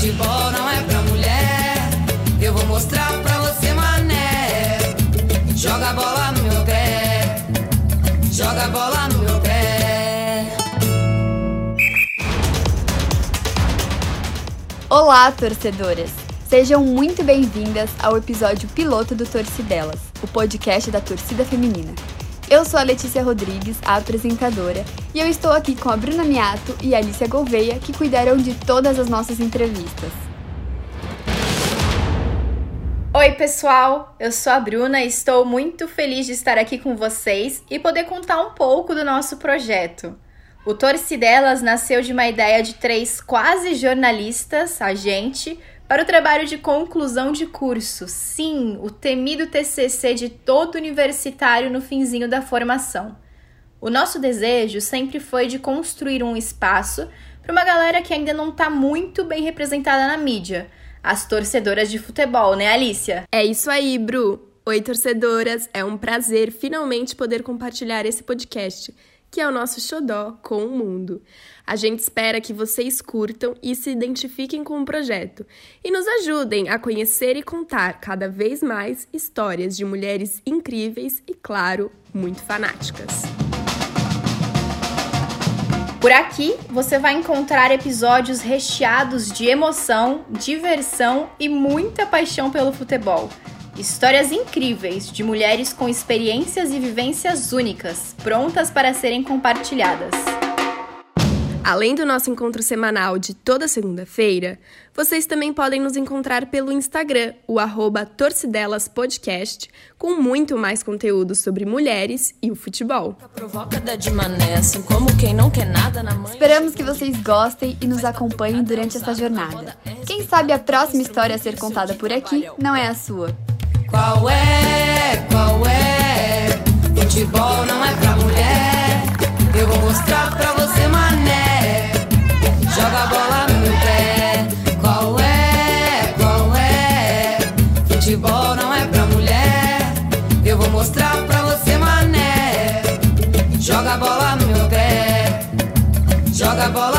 Futebol não é pra mulher. Eu vou mostrar pra você, mané. Joga a bola no meu pé. Joga a bola no meu pé. Olá, torcedoras! Sejam muito bem-vindas ao episódio piloto do Torcidelas, o podcast da torcida feminina. Eu sou a Letícia Rodrigues, a apresentadora, e eu estou aqui com a Bruna Miato e a Alicia Gouveia, que cuidarão de todas as nossas entrevistas. Oi, pessoal! Eu sou a Bruna e estou muito feliz de estar aqui com vocês e poder contar um pouco do nosso projeto. O Torcidelas nasceu de uma ideia de três quase jornalistas, a gente, para o trabalho de conclusão de curso. Sim, o temido TCC de todo universitário no finzinho da formação. O nosso desejo sempre foi de construir um espaço para uma galera que ainda não está muito bem representada na mídia. As torcedoras de futebol, né, Alicia? É isso aí, Bru. Oi, torcedoras. É um prazer finalmente poder compartilhar esse podcast que é o nosso xodó com o mundo. A gente espera que vocês curtam e se identifiquem com o projeto e nos ajudem a conhecer e contar cada vez mais histórias de mulheres incríveis e, claro, muito fanáticas. Por aqui você vai encontrar episódios recheados de emoção, diversão e muita paixão pelo futebol. Histórias incríveis de mulheres com experiências e vivências únicas, prontas para serem compartilhadas. Além do nosso encontro semanal de toda segunda-feira, vocês também podem nos encontrar pelo Instagram, o arroba Torcidelaspodcast, com muito mais conteúdo sobre mulheres e o futebol. Esperamos que vocês gostem e nos acompanhem durante essa jornada. Quem sabe a próxima história a ser contada por aqui não é a sua. Qual é, qual é? Futebol não é pra mulher. Eu vou mostrar pra você, mané. Joga a bola no meu pé. Qual é, qual é? Futebol não é pra mulher. Eu vou mostrar pra você, mané. Joga a bola no meu pé. Joga a bola